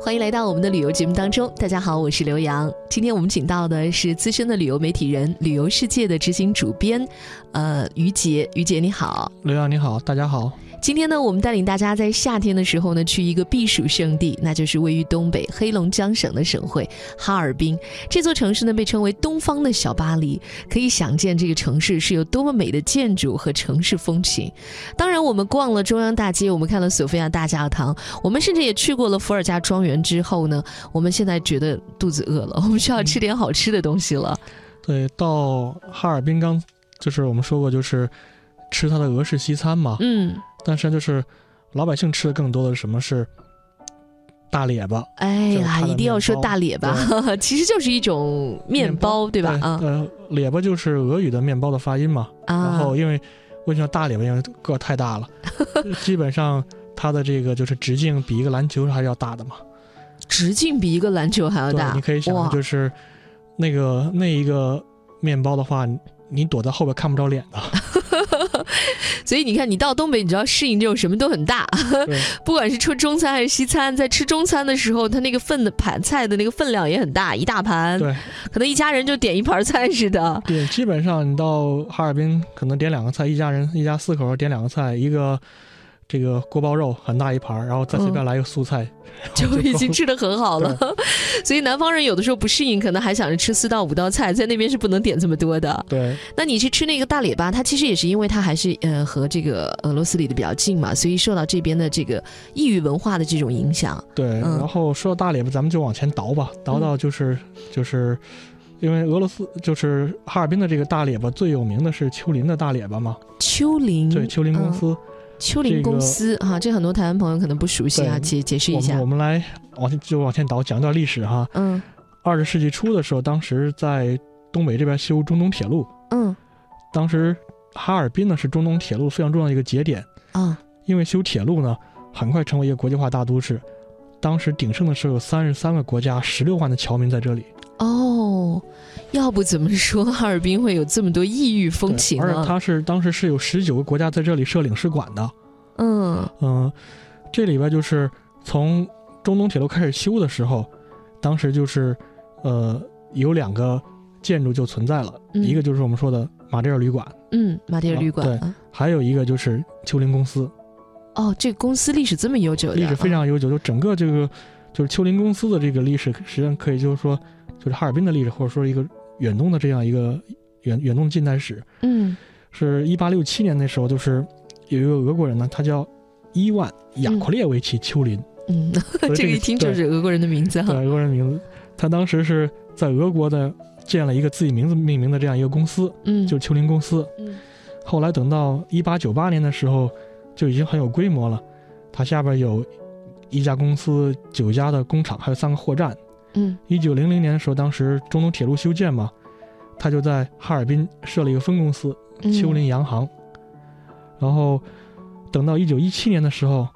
欢迎来到我们的旅游节目当中。大家好，我是刘洋。今天我们请到的是资深的旅游媒体人、旅游世界的执行主编，呃，于杰。于杰你好，刘洋你好，大家好。今天呢，我们带领大家在夏天的时候呢，去一个避暑胜地，那就是位于东北黑龙江省的省会哈尔滨。这座城市呢，被称为“东方的小巴黎”，可以想见这个城市是有多么美的建筑和城市风情。当然，我们逛了中央大街，我们看了索菲亚大教堂，我们甚至也去过了伏尔加庄园。之后呢，我们现在觉得肚子饿了，我们需要吃点好吃的东西了。对，到哈尔滨刚就是我们说过，就是吃它的俄式西餐嘛。嗯。但是就是老百姓吃的更多的是什么是大列巴？哎呀，一定要说大列巴，其实就是一种面包，对吧？啊，呃，列巴就是俄语的面包的发音嘛。啊。然后因为为什么大列巴？因为个太大了，基本上它的这个就是直径比一个篮球还是要大的嘛。直径比一个篮球还要大。你可以想，就是那个那一个面包的话，你躲在后边看不着脸的。所以你看，你到东北，你就要适应这种什么都很大，不管是吃中餐还是西餐，在吃中餐的时候，它那个份的盘菜的那个分量也很大，一大盘，对，可能一家人就点一盘菜似的。对，基本上你到哈尔滨，可能点两个菜，一家人一家四口点两个菜，一个。这个锅包肉很大一盘，然后再随便来一个素菜，就已经吃的很好了。所以南方人有的时候不适应，可能还想着吃四到五道菜，在那边是不能点这么多的。对，那你去吃那个大列巴，它其实也是因为它还是呃和这个俄罗斯离得比较近嘛，所以受到这边的这个异域文化的这种影响。对，然后说到大列巴，咱们就往前倒吧，倒到就是就是，因为俄罗斯就是哈尔滨的这个大列巴最有名的是丘陵的大列巴嘛。丘陵对丘陵公司。丘陵公司哈，这很多台湾朋友可能不熟悉啊，解解释一下。我们来往前就往前倒，讲一段历史哈。嗯。二十世纪初的时候，当时在东北这边修中东铁路。嗯。当时哈尔滨呢是中东铁路非常重要的一个节点。啊。因为修铁路呢，很快成为一个国际化大都市。当时鼎盛的时候有三十三个国家十六万的侨民在这里。哦。要不怎么说 哈尔滨会有这么多异域风情而且它是当时是有十九个国家在这里设领事馆的。嗯嗯，这里边就是从中东铁路开始修的时候，当时就是呃有两个建筑就存在了，一个就是我们说的马迭尔旅馆。嗯，马迭尔旅馆。对，还有一个就是丘陵公司。哦，这个公司历史这么悠久，历史非常悠久。就整个这个就是丘陵公司的这个历史，实际上可以就是说就是哈尔滨的历史，或者说一个。远东的这样一个远远东近代史，嗯，是一八六七年那时候，就是有一个俄国人呢，他叫伊万雅库列维奇丘林，嗯，这个一听就是俄国人的名字哈，对，俄国人名字，他当时是在俄国的建了一个自己名字命名的这样一个公司，嗯，就丘林公司，嗯，后来等到一八九八年的时候，就已经很有规模了，它下边有一家公司、九家的工厂，还有三个货站。嗯，一九零零年的时候，当时中东铁路修建嘛，他就在哈尔滨设了一个分公司丘陵洋行。然后等到一九一七年的时候，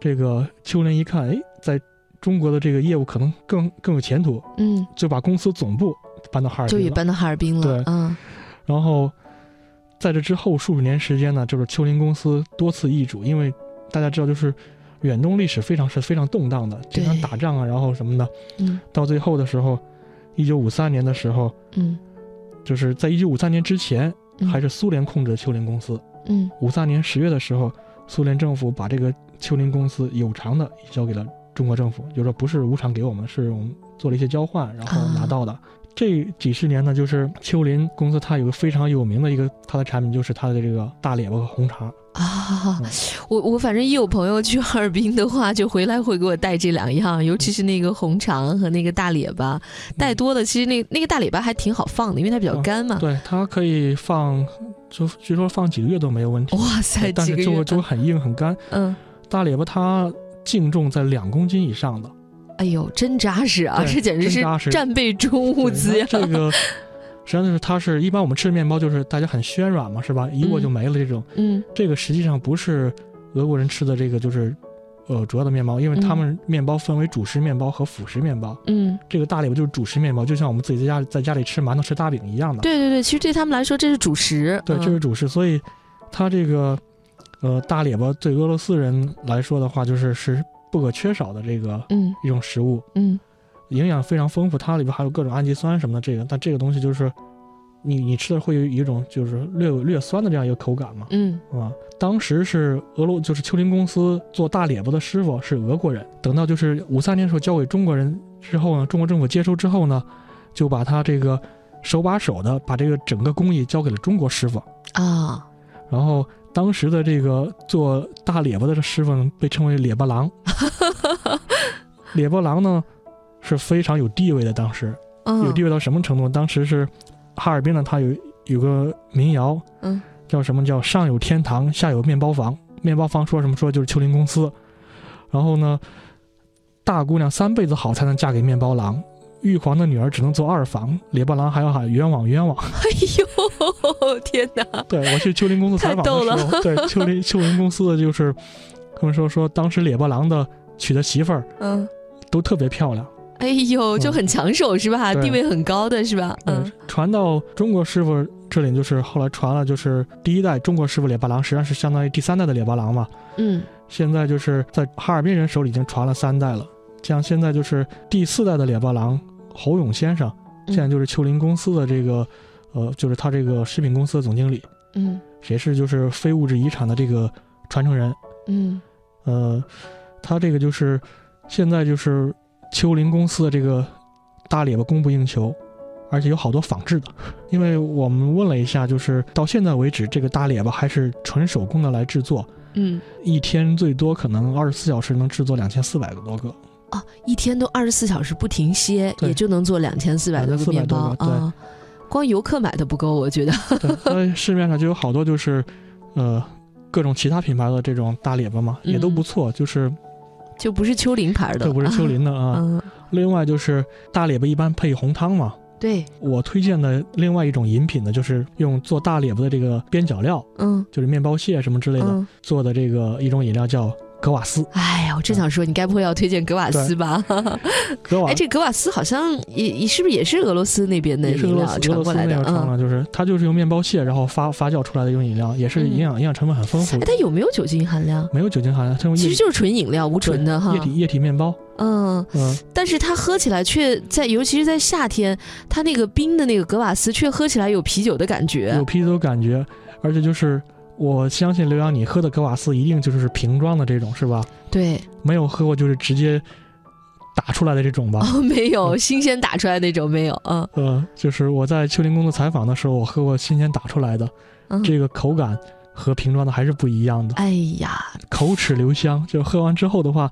这个丘陵一看，哎，在中国的这个业务可能更更有前途，嗯，就把公司总部搬到哈尔滨，就也搬到哈尔滨了。对，嗯。然后在这之后数十年时间呢，就是丘陵公司多次易主，因为大家知道就是。远东历史非常是非常动荡的，经常打仗啊，然后什么的。嗯，到最后的时候，一九五三年的时候，嗯，就是在一九五三年之前，还是苏联控制的丘陵公司。嗯，五三年十月的时候，苏联政府把这个丘陵公司有偿的交给了中国政府，就说不是无偿给我们，是我们做了一些交换，然后拿到的。这几十年呢，就是秋林公司它有个非常有名的一个它的产品，就是它的这个大列巴和红肠。啊，我我反正一有朋友去哈尔滨的话，就回来会给我带这两样，尤其是那个红肠和那个大列巴，带多了其实那那个大列巴还挺好放的，因为它比较干嘛。对，它可以放，就据说放几个月都没有问题。哇塞，但是就就很硬很干。嗯，大列巴它净重在两公斤以上的。哎呦，真扎实啊！这简直是战备中物资呀。这个。实际上就是它是一般我们吃的面包就是大家很暄软嘛，是吧？一握就没了这种。嗯，这个实际上不是俄国人吃的这个就是，呃，主要的面包，因为他们面包分为主食面包和辅食面包。嗯，这个大列巴就是主食面包，就像我们自己在家在家里吃馒头吃大饼一样的。对对对，其实对他们来说这是主食。对，这是主食，所以它这个，呃，大列巴对俄罗斯人来说的话，就是是。不可缺少的这个嗯一种食物，嗯营养非常丰富，它里边还有各种氨基酸什么的。这个，但这个东西就是你你吃的会有一种就是略有略酸的这样一个口感嘛，嗯啊。当时是俄罗就是丘林公司做大列巴的师傅是俄国人，等到就是五三年时候交给中国人之后呢，中国政府接收之后呢，就把他这个手把手的把这个整个工艺交给了中国师傅。啊，然后当时的这个做大列巴的师傅呢，被称为列巴郎。列巴郎呢是非常有地位的，当时嗯有地位到什么程度？当时是哈尔滨呢，它有有个民谣，嗯，叫什么叫上有天堂，下有面包房。面包房说什么说就是秋林公司。然后呢，大姑娘三辈子好才能嫁给面包郎，玉皇的女儿只能做二房。列巴郎还要喊冤枉冤枉。哎呦天哪！对我去秋林公司采访的时候，对秋林秋林公司的就是他们说说当时列巴郎的娶的媳妇儿嗯，都特别漂亮。哎呦，就很抢手是吧？地位很高的是吧？嗯嗯，传到中国师傅这里，就是后来传了，就是第一代中国师傅列巴郎，实际上是相当于第三代的列巴郎嘛。嗯现在就是在哈尔滨人手里已经传了三代了，像现在就是第四代的列巴郎侯勇先生，嗯现在就是秋林公司的这个，呃，就是他这个食品公司的总经理，嗯也是就是非物质遗产的这个传承人。嗯呃，他这个就是现在就是秋林公司的这个大列巴供不应求，而且有好多仿制的。因为我们问了一下，就是到现在为止，这个大列巴还是纯手工的来制作，嗯一天最多可能二十四小时能制作两千四百个多个。哦，一天都二十四小时不停歇，也就能做两千四百多个面包2400多个对啊。光游客买的不够，我觉得。市面上就有好多就是，呃，各种其他品牌的这种大列巴嘛，也都不错，就是就不是丘林牌的，就不是丘林的啊。嗯，另外就是大列巴一般配红汤嘛，对，我推荐的另外一种饮品呢，就是用做大列巴的这个边角料，嗯就是面包屑什么之类的、嗯。做的这个一种饮料叫格瓦斯。哎呀，我正想说，你该不会要推荐格瓦斯吧？格瓦哎，这格瓦斯好像也也是不是也是俄罗斯那边的饮料传过来的？嗯。那个传，就是它就是用面包屑然后发发酵出来的一种饮料，也是营养、营养成分很丰富哎，，它有没有酒精含量？没有酒精含量，它用其实就是纯饮料，无醇的哈液。体液体面包，嗯，嗯，但是它喝起来却在，尤其是在夏天，它那个冰的那个格瓦斯却喝起来有啤酒的感觉有。啤酒感觉，而且就是我相信刘洋你喝的格瓦斯一定就是瓶装的这种是吧？对，没有喝过就是直接打出来的这种吧？哦，没有嗯新鲜打出来那种，没有。嗯呃，就是我在秋林工作采访的时候，我喝过新鲜打出来的，嗯。这个口感和瓶装的还是不一样的，哎呀，口齿留香。就喝完之后的话，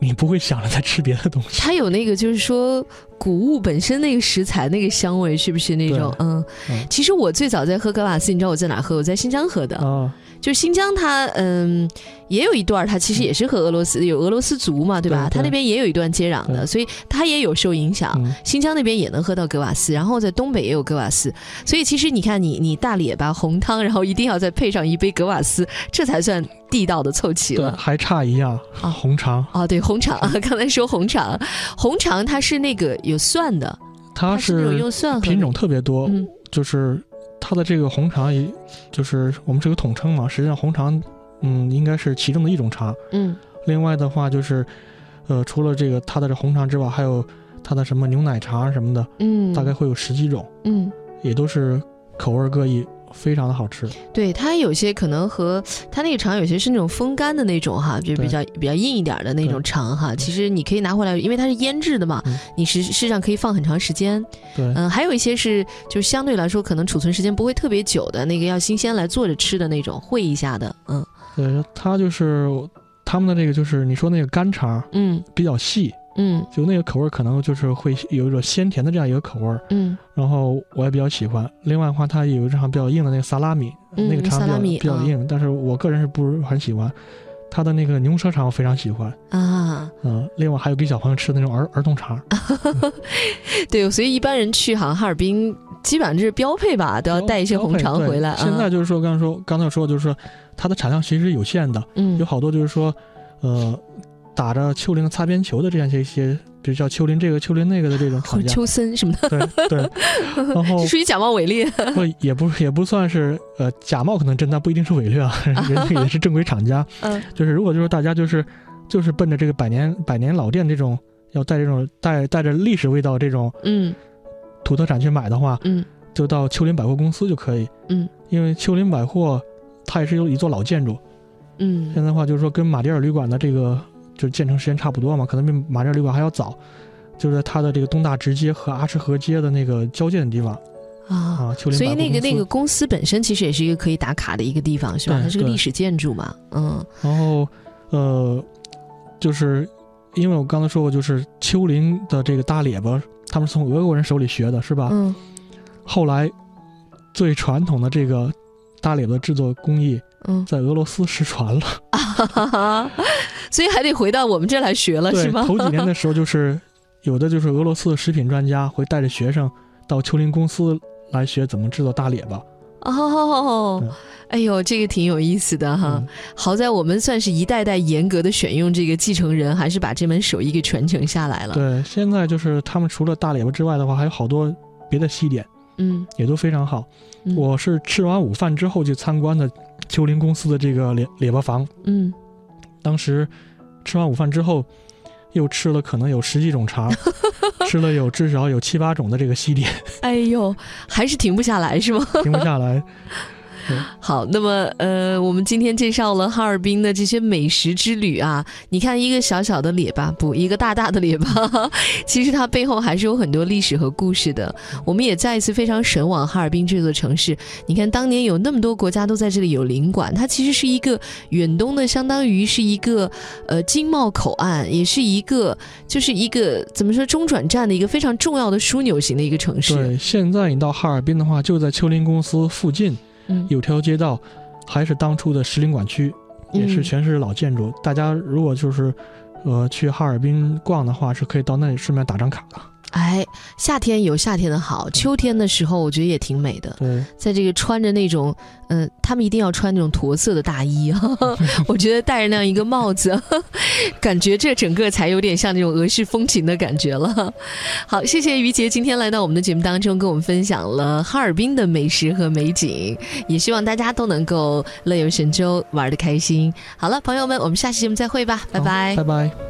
你不会想着再吃别的东西。它有那个就是说谷物本身那个食材那个香味，是不是那种？嗯嗯，其实我最早在喝格瓦斯，你知道我在哪喝？我在新疆喝的。啊，就新疆它嗯也有一段，它其实也是和俄罗斯有俄罗斯族嘛，对吧？对对。它那边也有一段接壤的，所以它也有受影响。嗯，新疆那边也能喝到格瓦斯，然后在东北也有格瓦斯，所以其实你看你你大列巴红汤，然后一定要再配上一杯格瓦斯，这才算地道的凑齐对，了。还差一样，啊红肠，啊，对，红肠啊，刚才说红肠，红肠它是那个有蒜的，它是那种是用蒜品种特别多，嗯。就是它的这个红肠也，就是我们这个统称嘛，实际上红肠，嗯，应该是其中的一种茶。嗯另外的话就是，呃，除了这个它的这红肠之外，还有它的什么牛奶茶什么的，嗯，大概会有十几种，嗯。也都是口味各异，非常的好吃。对它有些可能和它那个肠有些是那种风干的那种哈，就比较比较硬一点的那种肠哈。其实你可以拿回来，因为它是腌制的嘛，嗯你实事实上可以放很长时间。对，嗯，还有一些是就相对来说可能储存时间不会特别久的那个要新鲜来做着吃的那种，烩一下的。嗯对，它就是他们的这个就是你说那个干肠嗯比较细，嗯就那个口味可能就是会有一种鲜甜的这样一个口味。嗯然后我也比较喜欢。另外的话，它有一场比较硬的那个萨拉米，嗯那个肠比较比较硬，但是我个人是不是很喜欢。它的那个牛舌肠我非常喜欢，啊，嗯、另外还有给小朋友吃的那种儿儿童肠，对，所以一般人去好像哈尔滨基本上这是标配吧，都要带一些红肠回来。现在啊就是说，刚才说刚才说就是说，它的产量其实是有限的，嗯有好多就是说，呃，打着丘陵擦边球的这样一些，比如叫丘陵这个丘陵那个的这种 厂家，秋森什么的，对对，然后 属于假冒伪劣。不也不也不算是呃假冒可能真，但不一定是伪劣啊，人家也是正规厂家。嗯。就是如果就是大家就是就是奔着这个百年百年老店这种，要带这种带带着历史味道这种嗯。土特产去买的话，嗯。就到秋林百货公司就可以。嗯。因为秋林百货它也是有一座老建筑，嗯。现在的话就是说跟马迭尔旅馆的这个就建成时间差不多嘛，可能比马迭尔旅馆还要早，就是在它的这个东大直街和阿什河街的那个交界的地方啊。啊。秋林所以那个那个公司本身其实也是一个可以打卡的一个地方，是吧？它是个历史建筑嘛，嗯然后，呃，就是因为我刚才说过，就是丘陵的这个大列巴，他们是从俄国人手里学的，是吧？嗯后来最传统的这个大列巴制作工艺嗯，在俄罗斯失传了。所以还得回到我们这儿来学了，是，吗？头几年的时候，就是有的就是俄罗斯的食品专家会带着学生到丘林公司来学怎么制作大列巴。哦对，哎呦，这个挺有意思的哈。嗯好在我们算是一代代严格的选用这个继承人，还是把这门手艺给传承下来了。对，现在就是他们除了大列巴之外的话，还有好多别的西点嗯，也都非常好。嗯我是吃完午饭之后去参观的丘陵公司的这个列列巴房，嗯，当时吃完午饭之后，又吃了可能有十几种肠，吃了有至少有七八种的这个西点，哎呦，还是停不下来是吗？停不下来。好，那么呃，我们今天介绍了哈尔滨的这些美食之旅啊，你看一个小小的列巴，不，一个大大的列巴，其实它背后还是有很多历史和故事的。我们也再一次非常神往哈尔滨这座城市。你看，当年有那么多国家都在这里有领馆，它其实是一个远东的，相当于是一个呃经贸口岸，也是一个就是一个怎么说中转站的一个非常重要的枢纽型的一个城市。对，现在你到哈尔滨的话，就在秋林公司附近嗯，有条街道，还是当初的石林馆区，也是嗯全是老建筑。大家如果就是呃去哈尔滨逛的话，是可以到那里顺便打张卡的。哎，夏天有夏天的好，秋天的时候我觉得也挺美的。对，在这个穿着那种，嗯、他们一定要穿那种驼色的大衣，我觉得戴着那样一个帽子，感觉这整个才有点像那种俄式风情的感觉了。好，谢谢于杰今天来到我们的节目当中，跟我们分享了哈尔滨的美食和美景，也希望大家都能够乐游神州，玩的开心。好了，朋友们，我们下期节目再会吧，拜拜。拜拜。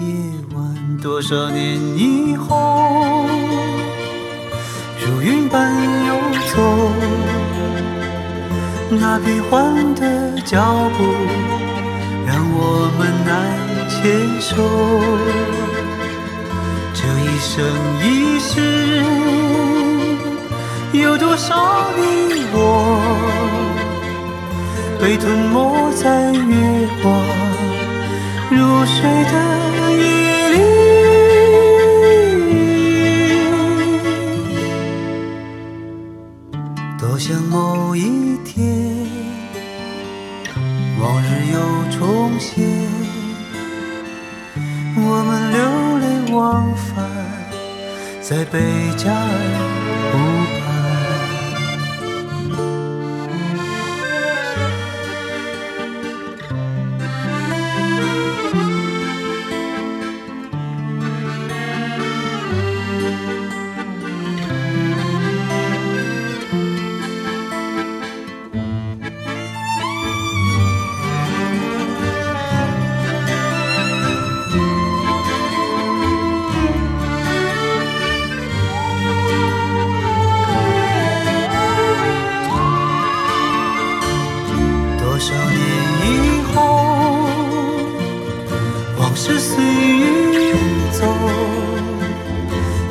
夜晚。多少年以后，如云般游走，那变幻的脚步让我们难牵手。这一生一世，有多少你我被吞没在月光入睡的夜里？多想某一天，往日又重现，我们流连忘返在贝加尔总是随雨走，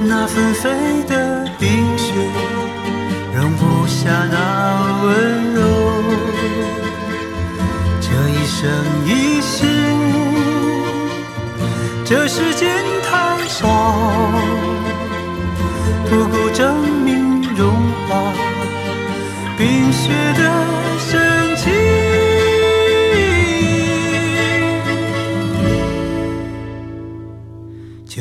那纷飞的冰雪容不下那温柔。这一生一世，这时间太少，不够证明融化冰雪的。